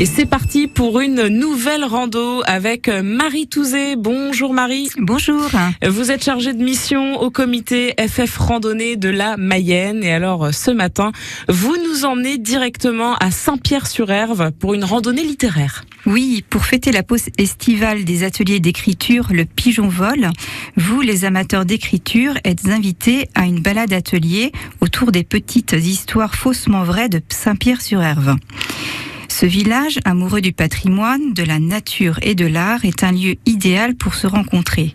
Et c'est parti pour une nouvelle rando avec Marie Touzé. Bonjour Marie. Bonjour. Vous êtes chargée de mission au comité FF Randonnée de la Mayenne. Et alors ce matin, vous nous emmenez directement à Saint-Pierre-sur-Herve pour une randonnée littéraire. Oui, pour fêter la pause estivale des ateliers d'écriture Le Pigeon Vol, vous, les amateurs d'écriture, êtes invités à une balade atelier autour des petites histoires faussement vraies de Saint-Pierre-sur-Herve. Ce village, amoureux du patrimoine, de la nature et de l'art, est un lieu idéal pour se rencontrer.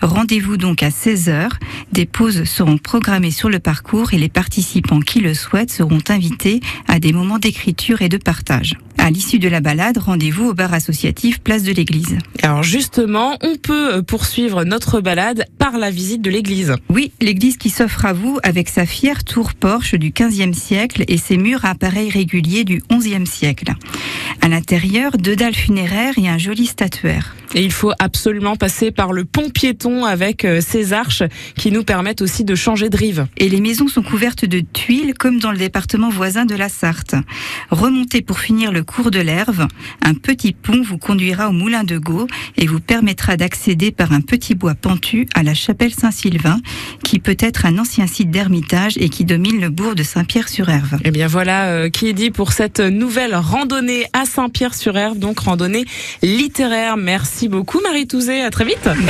Rendez-vous donc à 16h. Des pauses seront programmées sur le parcours et les participants qui le souhaitent seront invités à des moments d'écriture et de partage. À l'issue de la balade, rendez-vous au bar associatif Place de l'Église. Alors justement, on peut euh, poursuivre notre balade par la visite de l'église. Oui, l'église qui s'offre à vous avec sa fière tour porche du 15e siècle et ses murs à appareils réguliers du 11e siècle. À l'intérieur, deux dalles funéraires et un joli statuaire. Et il faut absolument passer par le pont piéton avec euh, ses arches qui nous permettent aussi de changer de rive. Et les maisons sont couvertes de tuiles comme dans le département voisin de la Sarthe. Remontez pour finir le cours de l'Herve. Un petit pont vous conduira au moulin de Gau et vous permettra d'accéder par un petit bois pentu à la chapelle Saint-Sylvain qui peut être un ancien site d'ermitage et qui domine le bourg de Saint-Pierre-sur-Herve. Eh bien voilà euh, qui est dit pour cette nouvelle randonnée à Saint-Pierre-sur-Herve, donc randonnée littéraire. Merci beaucoup Marie Touzé, à très vite.